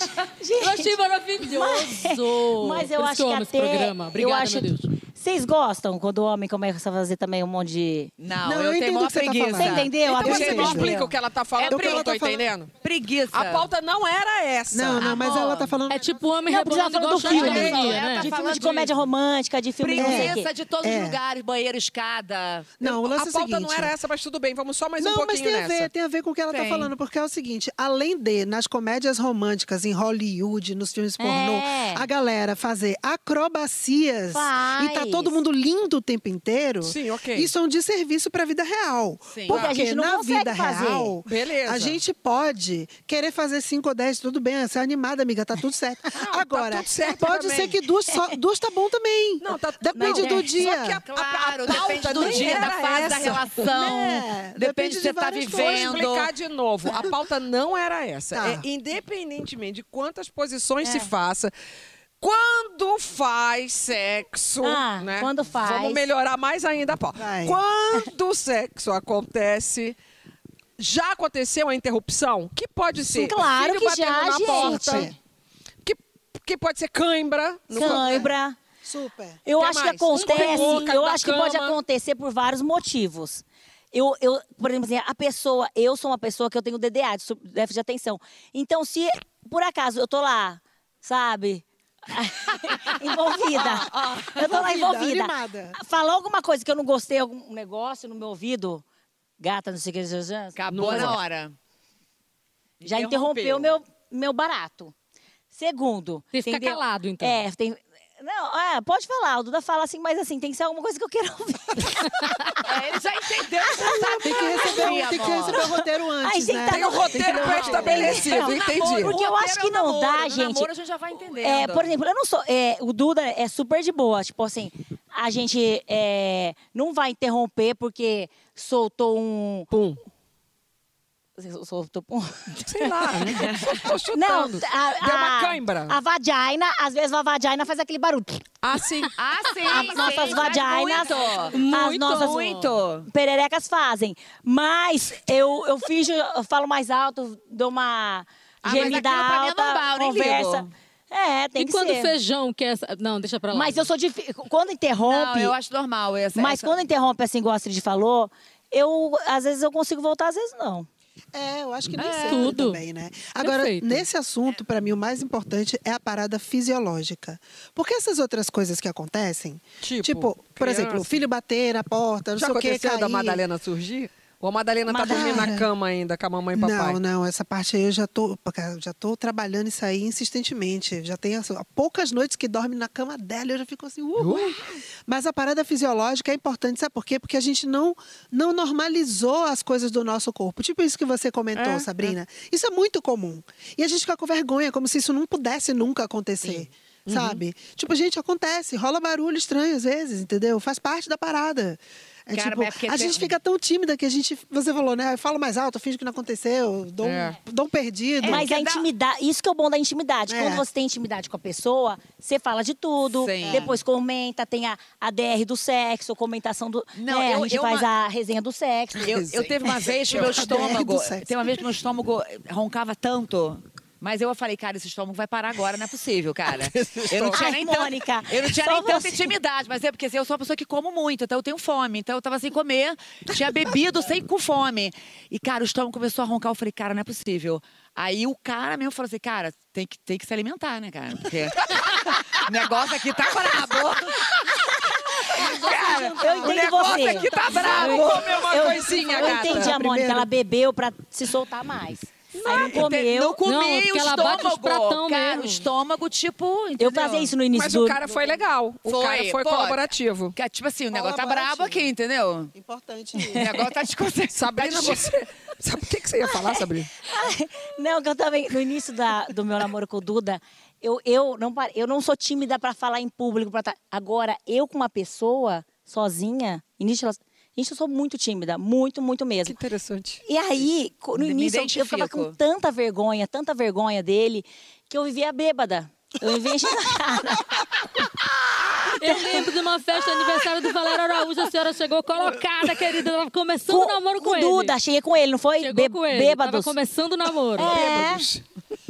eu achei maravilhoso. Mas eu Por isso acho eu que até. esse programa. Obrigada, eu acho meu Deus. Vocês gostam quando o homem começa a fazer também um monte de. Não, Não, eu eu tenho entendo maior o que você tá preguiça. falando. Você entendeu? Então você entendeu. explica o que ela tá falando, É porque eu não tô tá falando- entendendo. Preguiça. A pauta não era essa. Não, não, mas ela tá falando. É tipo homem Não, rebolando igual filme. Ela né? tá de filme falando de comédia romântica, de filme. não. Preguiça de todos É. os lugares, banheiro, escada. Não, o lance a é o pauta seguinte. não era essa, mas tudo bem, vamos só mais um Não, mas pouquinho tem a nessa. ver, tem a ver com o que ela tá falando, porque é o seguinte, além de nas comédias românticas em Hollywood, nos filmes pornô, É. a galera fazer acrobacias e tá todo mundo lindo o tempo inteiro. Sim, ok. Isso é um desserviço pra vida real. Sim. Porque a gente não na consegue vida fazer. real, Beleza. a gente pode querer fazer 5 ou 10, tudo bem, você é animada, amiga, tá tudo certo. Agora, tudo certo pode também. ser que duas, só, duas tá bom também. Não, tá- Depende não, do é. dia. Só que a- Claro, a pauta depende do dia, da era fase da essa. relação. Né? Depende Depende de você tá várias Vou vivendo. explicar de novo. A pauta não era essa. Tá. É, independentemente de quantas posições se faça, quando faz sexo, Ah, né? quando faz. Vamos melhorar mais ainda a. Vai. Quando o sexo acontece, já aconteceu a interrupção? Que pode ser Claro filho que já, na gente. porta. Que, que pode ser cãibra. no- Cãibra. Super. Eu Que acho que mais? acontece, Escorregou, caiu eu acho que pode cama. acontecer por vários motivos. Eu, eu, por exemplo, assim, a pessoa, eu sou uma pessoa que eu tenho DDA, déficit de atenção. Então, se por acaso eu tô lá, sabe? envolvida. Eu tô lá Envolvida, animada. Falou alguma coisa que eu não gostei, algum negócio no meu ouvido, gata, não sei o que, Acabou Não. na hora. já interrompeu meu, meu barato. Segundo. Tem que ficar entendeu? calado, então. É, tem. Não, é, pode falar. O Duda fala assim, mas assim, tem que ser alguma coisa que eu queira ouvir. É, ele já entendeu, já sabe. Tem que receber, tem que receber o roteiro Ai, antes, tem que né? tá Tem o roteiro pré-estabelecido, Não, entendi. Porque eu acho que é não dá, namoro, no gente. namoro a gente já vai entendendo. É, por exemplo, eu não sou. é, o Duda é super de boa. Tipo assim, a gente é, não vai interromper porque soltou um. Pum. Soltou um. Sei lá, né? Tô Não, chutando. a, Deu uma cãibra. A vagina, às vezes a vagina faz aquele barulho. Ah, sim. Ah, sim, As sim, nossas faz vaginas, Muito, as nossas muito. pererecas fazem. Mas eu, eu finjo, eu falo mais alto, dou uma mas gemida mim é alta, normal, nem conversa. ligo. É, tem E que quando ser. feijão quer... essa- Não, deixa pra lá. Mas eu sou difícil. Quando interrompe, Não, eu acho normal essa. mas essa- quando interrompe, assim, igual a Astrid falou, eu, às vezes eu consigo voltar, às vezes não. É, eu acho que nem É. Tudo. também, né? Agora, Perfeito. nesse assunto, para mim, o mais importante é a parada fisiológica. Porque essas outras coisas que acontecem, Tipo, por criança. exemplo, o filho bater na porta, não Já sei o que, aconteceu cair. da Madalena surgir? Ou a Madalena tá dormindo na cama ainda com a mamãe e papai? Não, não, essa parte aí eu já tô, já tô trabalhando isso aí insistentemente. Já tem as- poucas noites que dorme na cama dela, eu já fico assim, uhul. Mas a parada fisiológica é importante, sabe por quê? Porque a gente não, não normalizou as coisas do nosso corpo. Tipo isso que você comentou, É, Sabrina. Isso é muito comum. E a gente fica com vergonha, como se isso não pudesse nunca acontecer. Sabe? Tipo, gente, acontece, rola barulho estranho às vezes, entendeu? Faz parte da parada. É Cara, tipo, é a tem- gente fica tão tímida que a gente, você falou, né? Eu falo mais alto, eu finjo que não aconteceu, dou, É. um, dou um perdido. Mas a intimidade, isso que é o bom da intimidade. É. Quando você tem intimidade com a pessoa, você fala de tudo, Sim. depois comenta, tem a, a DR do sexo, comentação do. Não, né, eu- a gente eu faz uma- a resenha do sexo. Eu, eu teve uma vez que meu estômago. Tem uma vez que meu estômago roncava tanto. Mas eu falei, cara, esse estômago vai parar agora, não é possível, cara. Eu não tinha Ai, nem, Mônica, eu não tinha só nem tanta intimidade, mas é porque assim, eu sou uma pessoa que como muito, então eu tenho fome. Então eu tava sem comer, tinha bebido sem com fome. E, cara, o estômago começou a roncar, eu falei, cara, não é possível. Aí o cara mesmo falou assim, cara, tem que, tem que se alimentar, né, cara? Porque o negócio aqui tá brabo. Cara, Eu entendo negócio você. aqui tá brabo. Eu- eu, eu gata. entendi a Mônica, ela bebeu pra se soltar mais. Aí não comeu. Não comi Não, o ela estômago. bate os pratão cara, mesmo. o estômago, tipo. Eu entendeu? fazia isso no início Mas do. o cara foi legal. O Foi, cara foi pô. colaborativo. Que, Tipo assim, o negócio tá brabo aqui, entendeu? Importante O negócio tá desconcertado. Sabrina, você. Sabe o que, que você ia falar, Sabrina? Não, que eu também, no início da- do meu namoro com o Duda, eu, eu, não, eu não sou tímida pra falar em público. Pra tá- Agora, eu com uma pessoa, sozinha, início, início eu sou muito tímida, muito, muito Que mesmo. interessante. E aí, no Me início, eu- eu ficava com tanta vergonha, tanta vergonha dele, que eu vivia bêbada. Eu vivia enchendo a cara. Eu lembro de uma festa de aniversário do Valério Araújo, a senhora chegou colocada, querida. Tava começando o namoro com, com o ele. Duda, cheguei com ele, não foi? Chegou Bê- com ele. Tava Bêbados. começando o namoro. É.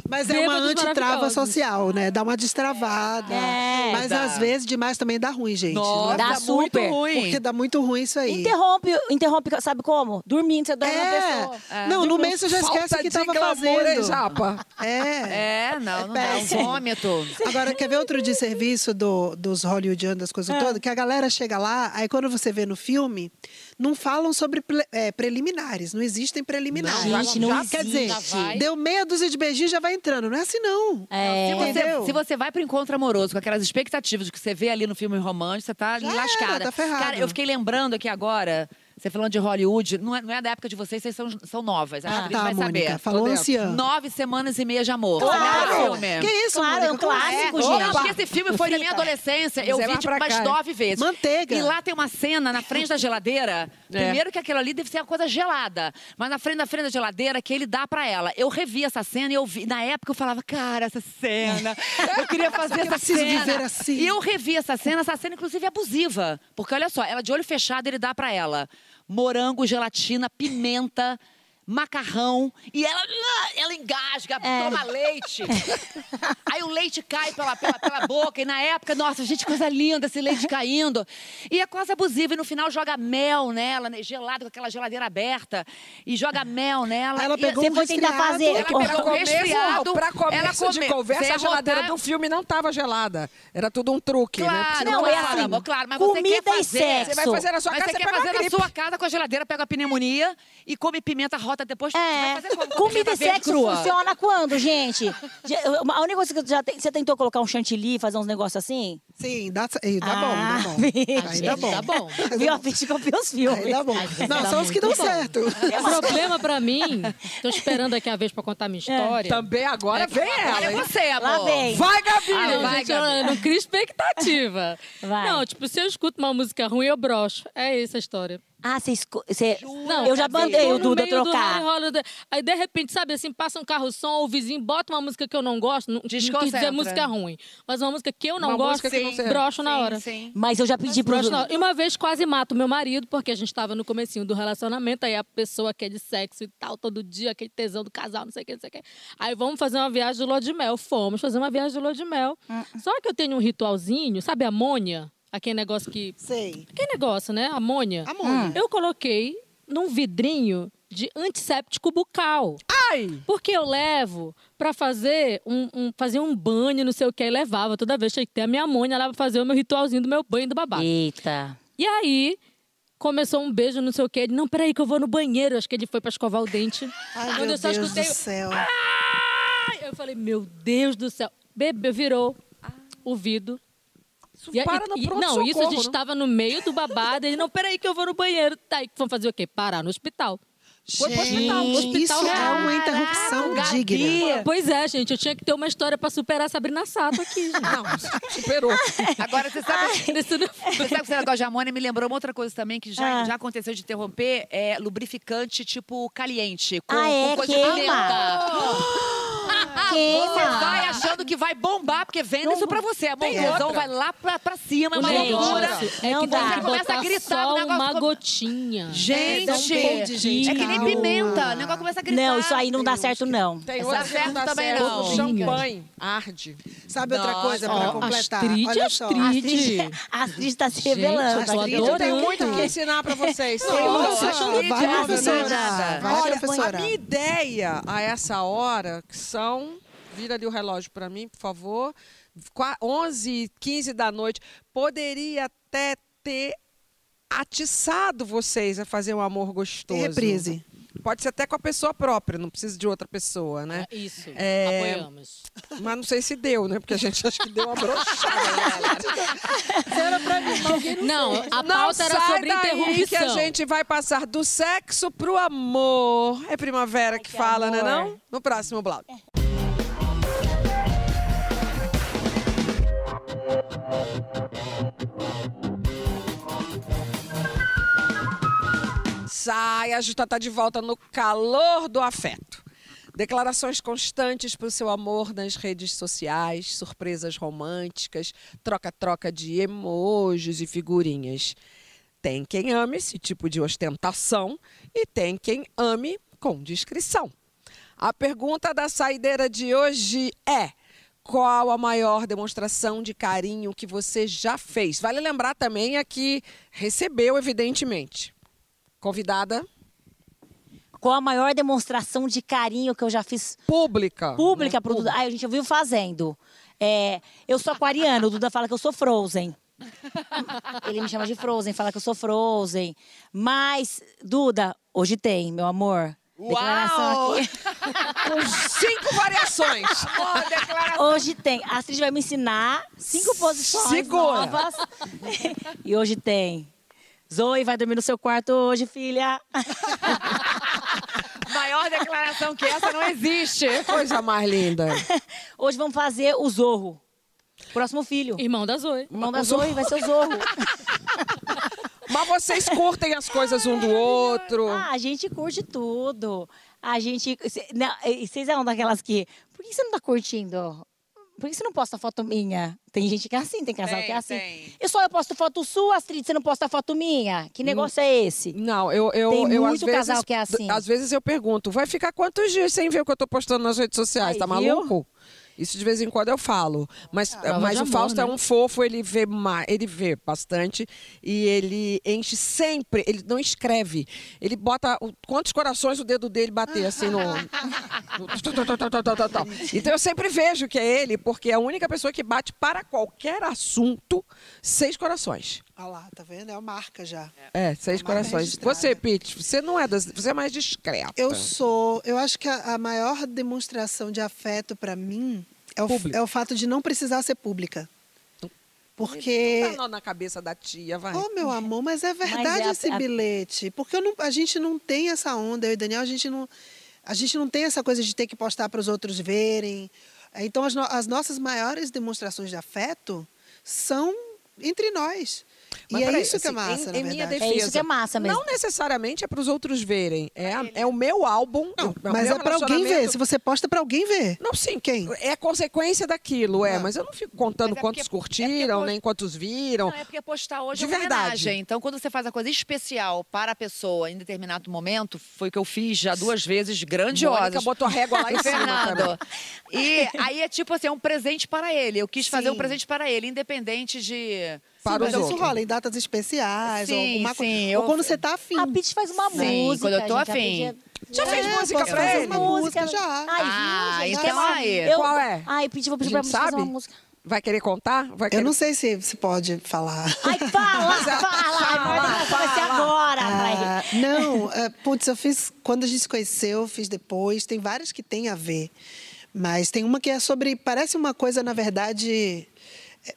Mas é uma antitrava social, né? Dá uma destravada. É. Mas Dá. às vezes demais também dá ruim, gente. Nossa, Dá muito super. ruim. Porque dá muito ruim isso aí. Interrompe, interrompe, sabe como? Dormindo, você dorme na É. pessoa. Não, no mês você já esquece o que de tava glamour, hein, fazendo. Japa? É. É, não, não dá. Um péssimo. vômito. Agora, quer ver outro de serviço do, dos hollywoodianos, das coisas todas? Que a galera chega lá, aí quando você vê no filme, não falam sobre é, preliminares, não existem preliminares. Não, gente, não Quer dizer, existe. deu meia dúzia de beijinhos já vai entrando. Não é assim, não. É. Se você, se você vai pro encontro amoroso com aquelas expectativas que você vê ali no filme romântico, você tá Já lascada. era, tá ferrado. Cara, eu fiquei lembrando aqui agora, você falando de Hollywood, não é, não é da época de vocês, vocês são, são novas. Acho Ah, que a gente tá, vai Mônica. saber. Falou anciã. Nove semanas e meia de amor. Claro. Filme. Que isso, Claro, é um Mônica? Como assim? clássico, É, gente. Não, porque esse filme foi na minha Frita. adolescência. Eu é vi tipo umas nove vezes. Manteiga. E lá tem uma cena na frente da geladeira. Primeiro que aquilo ali deve ser uma coisa gelada. Mas na frente da frente da geladeira que ele dá pra ela. Eu revi essa cena e eu vi. Na época eu falava, cara, essa cena. Eu queria fazer essa cena. viver assim. E eu revi essa cena, essa cena, inclusive, é abusiva. Porque olha só, ela de olho fechado, ele dá pra ela morango, gelatina, pimenta. Macarrão e ela, ela engasga, toma leite. Aí o leite cai pela, pela, pela boca. E na época, nossa, gente, coisa linda esse leite caindo. E é quase abusivo. E no final joga mel nela, né, gelado com aquela geladeira aberta. E joga mel nela. Ela e pegou Você um foi tentar fazer- Ela Pra pegou um resfriado. pra começo ela de come- conversa, Você a geladeira botar- do filme não estava gelada. Era tudo um truque, né? Claro, Porque Não, senão- é claro, assim, amor, claro. Mas você comida quer e fazer. sexo. Você vai fazer na sua Mas casa, você você quer fazer na sua casa com a geladeira, pega a pneumonia e come pimenta rota depois. É. Comida e sexo crua. funciona quando, gente? A única coisa que já tem, você tentou colocar um chantilly, fazer uns negócios assim? Sim, dá, dá bom, Ah, dá bom. vixe. Aí dá bom. Tá bom. Viu? A gente copiou os filmes. Aí dá bom. Não, são os que dão certo. O problema pra mim, tô esperando aqui a vez pra contar minha história. Também agora vem ela, Olha você, amor. Lá vem. Vai, Gabi! Ah, não, vai, gente, eu Gabi. não crio expectativa. Vai. Não, tipo, se eu escuto uma música ruim, eu broxo. É essa a história. Ah, você... esco- você... Não, eu já quer dizer, mandei tô o Duda trocar. Aí, de repente, sabe assim, passa um carro-som, o vizinho bota uma música que eu não gosto. Não, não quis dizer música ruim. Mas uma música que eu não Uma gosto, que não broxo na hora. Sim. Mas eu já pedi pro Broxo na Duda. hora. E uma vez quase mato meu marido, porque a gente tava no comecinho do relacionamento, aí a pessoa que é de sexo e tal, todo dia, aquele tesão do casal, não sei o que, não sei o que. Aí vamos fazer uma viagem de lua de mel. Fomos fazer uma viagem de lua de mel. Só que eu tenho um ritualzinho, sabe amônia? Aquele negócio que Sei. Que negócio, né? Amônia. Amônia. Eu coloquei num vidrinho de antisséptico bucal. Ai! Porque eu levo pra fazer um, um- fazer um banho, não sei o que, e levava. Toda vez tinha que ter a minha amônia lá pra fazer o meu ritualzinho do meu banho do babado. Eita. E aí, começou um beijo, não sei o que. Ele, não, peraí que eu vou no banheiro. Acho que ele foi pra escovar o dente. Ai, Quando meu eu só Deus escutei... do céu. Ai! Eu falei, meu Deus do céu. Bebê, virou o vidro. Isso E- para no e- pronto Não, isso a gente né? estava no meio do babado. Ele, não, peraí que eu vou no banheiro. Tá, e vamos fazer o quê? Parar no hospital. Foi pro hospital. Isso é uma interrupção Gabi. digna. Pois é, gente, eu tinha que ter uma história pra superar a Sabrina Sato aqui, gente. Não, superou. Agora, você sabe, Isso não- você sabe que esse negócio de amônia me lembrou uma outra coisa também que já, Ah. já aconteceu de interromper, é lubrificante tipo caliente. Com, Ah, é? com coisa de Queima. pimenta. Você vai achando que vai bombar, porque vende isso pra você. A outra. vai lá pra, pra cima, é uma Gente, loucura. é que Você começa a gritar, só negócio uma gotinha. Gente, dá um pouco gente, é que nem pimenta. O negócio começa a gritar. Não, isso aí não dá certo, não. Tem outra que certo não dá também certo. não. O champanhe arde. Sabe outra coisa ó, para completar? Astrid, Olha só. Astrid. A Astrid está se revelando. eu tô Astrid. Eu tenho muito o que ensinar pra vocês. Nossa, vai, professora. Vai, Olha, professora. A minha ideia a essa hora, que são. Vira ali o relógio para mim, por favor. Qua- 11 15 da noite. Poderia até ter atiçado vocês a fazer um amor gostoso. Reprise. Pode ser até com a pessoa própria, não precisa de outra pessoa, né? Isso, É, apoiamos. Mas não sei se deu, né? Porque a gente acha que deu uma brochada. né, Era pra mim, alguém não Não, a Não pauta era sai sobre interrupção. que a gente vai passar do sexo pro amor. É primavera que, que fala, né amor. não? No próximo bloco. Saia Justa está de volta no calor do afeto. Declarações constantes para o seu amor nas redes sociais, surpresas românticas, troca-troca de emojis e figurinhas. Tem quem ame esse tipo de ostentação e tem quem ame com discrição. A pergunta da saideira de hoje é: qual a maior demonstração de carinho que você já fez? Vale lembrar também a que recebeu, evidentemente. Convidada Qual a maior demonstração de carinho que eu já fiz pública. pública né? pro Duda? Ai, a gente ouviu fazendo. É, eu sou aquariano, o Duda fala que eu sou Frozen. Ele me chama de Frozen, fala que eu sou Frozen. Mas, Duda, hoje tem, meu amor. Declaração aqui. Com cinco variações. Hoje tem. A Astrid vai me ensinar cinco posições Segura. novas. E hoje tem. Zoe vai dormir no seu quarto hoje, filha. Maior declaração que essa não existe. Coisa mais linda. Hoje vamos fazer o Zorro. Próximo filho. Irmão da Zoe. Irmão da Zoe vai ser o Zorro. Mas vocês curtem as coisas um do outro. Ah, a gente curte tudo. A gente. não, e Vocês são daquelas que. Por que você não tá curtindo? Por que você não posta foto minha? Tem gente que é assim, tem casal Tem, que é assim. tem. Eu só eu posto foto sua, Astrid, você não posta foto minha? Que negócio é esse? Não, eu, eu, Tem eu às muito vezes, casal que é assim. Às vezes eu pergunto, vai ficar quantos dias sem ver o que eu tô postando nas redes sociais? Aí, tá viu? Isso de vez em quando eu falo. Mas, Prova mas o amor, Fausto é né? um fofo, ele vê ele vê bastante e ele enche sempre, ele não escreve. Ele bota o- quantos corações o dedo dele bater assim no- Então eu sempre vejo que é ele, porque é a única pessoa que bate para qualquer assunto seis corações. Olha lá, tá vendo? É a marca já. É, seis Marca corações. Você, Pete, você não é das, você é mais discreta. Eu sou. Eu acho que a, a maior demonstração de afeto para mim é o, é o fato de não precisar ser pública. Porque. Tá nó na cabeça da tia, vai. Oh, meu amor, mas é verdade é a- esse a- bilhete. Porque eu não- a gente não tem essa onda, eu e Daniel, a gente não, a gente não tem essa coisa de ter que postar para os outros verem. Então, as, no- as nossas maiores demonstrações de afeto são entre nós. Mas e é isso que é assim, massa, em, na em minha defesa. É isso que é massa mesmo. Não necessariamente é para os outros verem. É, a- é o meu álbum. Não, o mas meu é para alguém ver. Se você posta para alguém ver. Não, sim. Quem? É consequência daquilo, é. Mas eu não fico contando é quantos porque- é curtiram, porque- nem quantos viram. Não, é porque postar hoje De é uma verdade. homenagem. Então, quando você faz a coisa especial para a pessoa em determinado momento, foi o que eu fiz já duas vezes grandiosas. Mônica botou a régua lá em E cima. E aí é tipo assim, é um presente para ele. Eu quis fazer um presente para ele, independente de. Para Sim, os mas isso outros. rola em datas especiais, ou Sim, alguma coisa. sim, Ou eu- quando você tá afim. A Pitty faz uma Sim, música. quando eu tô afim. É- Já fez É, música posso pra fazer ele? uma música já. Ai, Ah, viu, gente? então aí. Eu... Qual é? Ai, Pitty, vou pedir pra você fazer uma música. Vai querer contar? Vai querer... Eu não sei se se pode falar. Ai, fala, fala. Ai, vai ser agora. vai. Ah, não, é, putz, eu fiz quando a gente se conheceu, eu fiz depois. Tem várias que tem a ver. Mas tem uma que é sobre. Parece uma coisa, na verdade.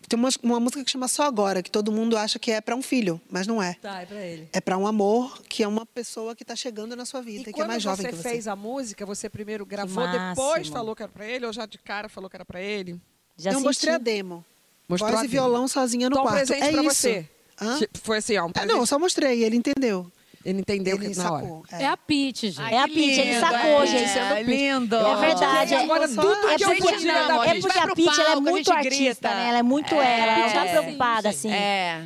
Tem uma, uma música que chama Só Agora, que todo mundo acha que é para um filho, mas não é. Tá, é pra ele. É para um amor que é uma pessoa que está chegando na sua vida, E que é quando mais jovem você que você. fez a música, você primeiro gravou, depois falou que era pra ele, ou já de cara falou que era pra ele? Já eu senti. mostrei a demo. Mostrou Voz a e demo. violão sozinha no Então, um quarto. presente é pra isso. você. Hã? Foi assim, ó, um É, presente. não, eu só mostrei, ele entendeu. Ele entendeu Ele que na hora. sacou. É a Pitty, gente. É a Pitty, ele sacou, gente. É lindo. É verdade. Agora é, tudo é que eu porque, podia dar pra é gente. porque Vai a pro Pitty ela é a muito artista, grita. né? Ela é muito ela. Ela não tá preocupada, assim. É.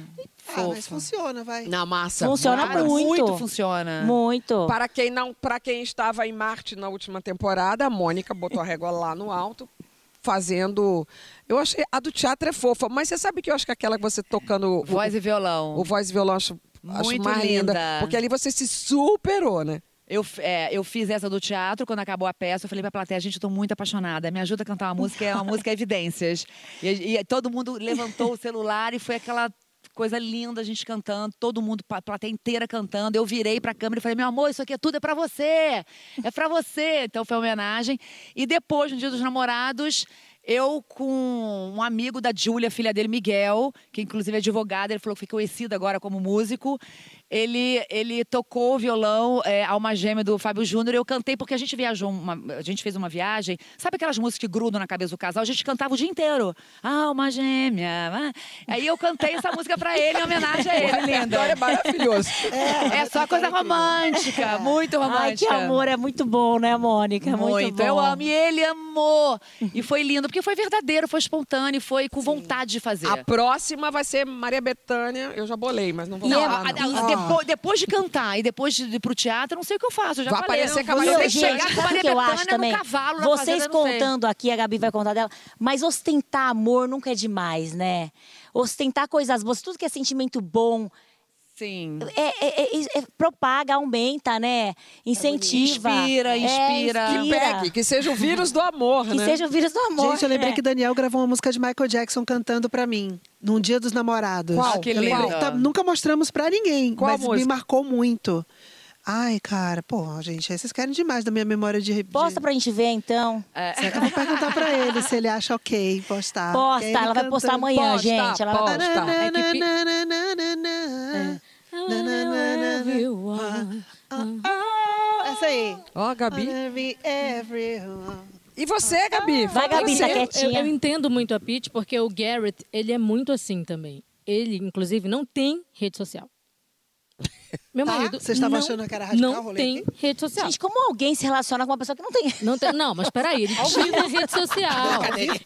Ah, mas funciona, vai. Na massa. Funciona muito. muito funciona. Muito. Para quem não, para quem estava em Marte na última temporada, a Mônica botou a régua lá no alto, fazendo. Eu achei a do teatro é fofa, mas você sabe que eu acho que aquela que você tocando o- Voz e violão. o voz e violão acho Muito mais linda, linda. porque ali você se superou, né? Eu, é, eu fiz essa do teatro, quando acabou a peça, eu falei pra plateia, gente, eu tô muito apaixonada. Me ajuda a cantar uma música, é uma música Evidências. E, e todo mundo levantou o celular e foi aquela coisa linda, a gente cantando, todo mundo, a plateia inteira cantando. Eu virei pra câmera e falei, meu amor, isso aqui é tudo é pra você. É pra você. Então foi uma homenagem. E depois, no Dia dos Namorados, eu com um amigo da Júlia, filha dele, Miguel, que inclusive é advogado, ele falou que foi conhecido agora como músico. Ele, ele tocou o violão, é, Alma Gêmea do Fábio Júnior. Eu cantei porque a gente viajou, uma- a gente fez uma viagem. Sabe aquelas músicas que grudam na cabeça do casal? A gente cantava o dia inteiro. Alma Gêmea. ah. Aí eu cantei essa música pra ele, em homenagem a ele, linda. é maravilhoso. É só coisa romântica, muito romântica. Ai, que amor, é muito bom, né, Mônica? Muito, Muito, bom. eu amo. E ele amou. E foi lindo, porque foi verdadeiro, foi espontâneo, foi com vontade de fazer. A próxima vai ser Maria Bethânia. Eu já bolei, mas não vou Não, falar. não. a- depois, depois de cantar e depois de ir pro teatro, eu não sei o que eu faço. Eu já Vai falei, aparecer ter que Bethânia. chegar com a Maria que eu acho também? cavalo. Vocês fazenda, contando aqui, a Gabi vai contar dela, mas ostentar amor nunca é demais, né? Ostentar coisas boas, tudo que é sentimento bom, Sim. é, é- é- é- propaga, aumenta, né? Incentiva. Inspira, É, inspira. Que pegue, que seja o vírus do amor, Que né? seja o vírus do amor. Gente, eu lembrei é. que Daniel gravou uma música de Michael Jackson cantando pra mim, num Dia dos Namorados. Qual? Que Eu lembrei- lindo. tá- nunca mostramos pra ninguém, Qual mas me marcou muito. Ai, cara, pô, gente, aí vocês querem demais da minha memória de. de... Posta pra gente ver, então. Eu vou perguntar pra ele se ele acha ok postar. Posta, ela vai postar amanhã, Posta, gente. Ela vai posta. postar. É que Gabi. Everyone. E você, Gabi? Vai, Fala Gabi, tá eu, quietinha. eu entendo muito a Pete, porque o Garrett, ele é muito assim também. Ele, inclusive, não tem rede social. Meu Tá? marido Vocês estavam achando que era radical não rolê tem aqui? rede social. Gente, como alguém se relaciona com uma pessoa que não tem? Não, tem- não, mas peraí, ele tinha rede social.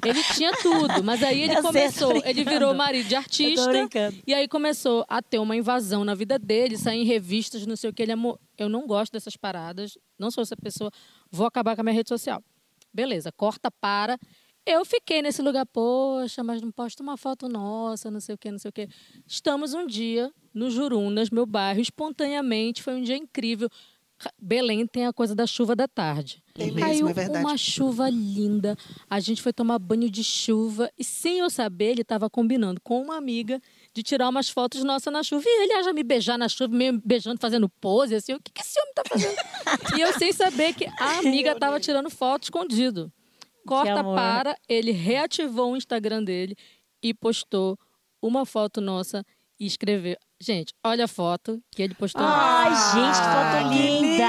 Ele tinha tudo. Mas aí ele Eu sei, tô começou, ele brincando. virou marido de Eu tô artista. brincando. E aí começou a ter uma invasão na vida dele, sair em revistas, não sei o que. Ele amou. Eu não gosto dessas paradas, não sou essa pessoa, vou acabar com a minha rede social. Beleza, corta para. Eu fiquei nesse lugar, poxa, mas não posto uma foto nossa, não sei o que, não sei o que. Estamos um dia no Jurunas, meu bairro, espontaneamente, foi um dia incrível. Belém tem a coisa da chuva da tarde. Tem mesmo, Caiu é verdade. uma chuva linda. A gente foi tomar banho de chuva e sem eu saber, ele estava combinando com uma amiga de tirar umas fotos nossas na chuva. E ele ia já me beijar na chuva, meio beijando, fazendo pose, assim. O que, que esse homem tá fazendo? e eu sem saber que a amiga estava tirando foto escondido. Corta para, ele reativou o Instagram dele e postou uma foto nossa e escreveu. Gente, olha a foto que ele postou. Ai, gente, que foto linda!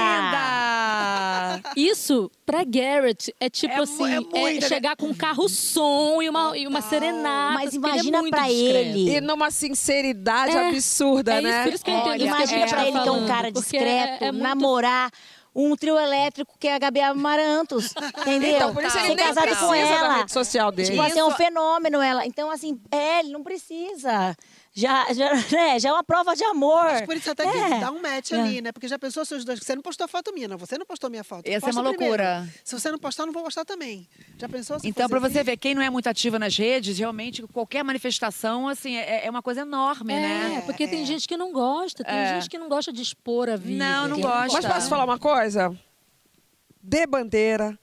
linda! Isso, pra Garrett, é tipo É assim, é é muito, né? chegar com um carro som e uma, e uma serenata. Mas porque ele é imagina pra discreto. ele. E numa sinceridade É, absurda, é isso, né? por isso que eu entendo Olha, isso Imagina gente pra ele que é um cara discreto, é- é muito- namorar um trio elétrico que é a Gabi Amarantos, entendeu? Então, por isso ele Ser nem casado precisa com da ela. rede social dele. Tipo assim, é um fenômeno ela. Então, assim, é, ele não precisa. Já, já, né, já é uma prova de amor. Mas por isso até que É. dá um match ali, né? Porque já pensou se os dois. Você não postou foto minha, não. Você não postou minha foto. Essa é uma primeiro. loucura. Se você não postar, eu não vou postar também. Já pensou se Então, pra você assim? ver, quem não é muito ativa nas redes, realmente, qualquer manifestação, assim, é, é uma coisa enorme, É, né? porque tem gente que não gosta, tem É. gente que não gosta de expor a vida. Não, não que gosta. Mas posso falar uma coisa? Dê bandeira,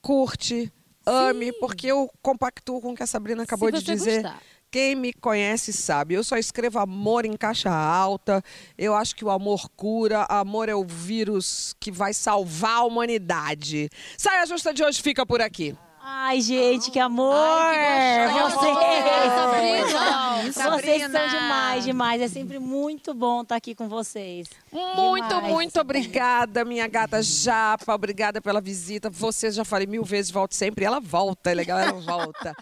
curte, ame, porque eu compactuo com o que a Sabrina acabou de você dizer. gostar. Quem me conhece sabe, eu só escrevo amor em caixa alta. Eu acho que o amor cura, amor é o vírus que vai salvar a humanidade. Saia Justa de hoje fica por aqui. Ai, gente, que amor! Ai, que vocês! Sabrina. Vocês são demais, demais. É sempre muito bom estar aqui com vocês. Muito, Demais. muito obrigada, minha gata Japa. Obrigada pela visita. Você já falei mil vezes, volte sempre. E ela volta, é legal, ela volta.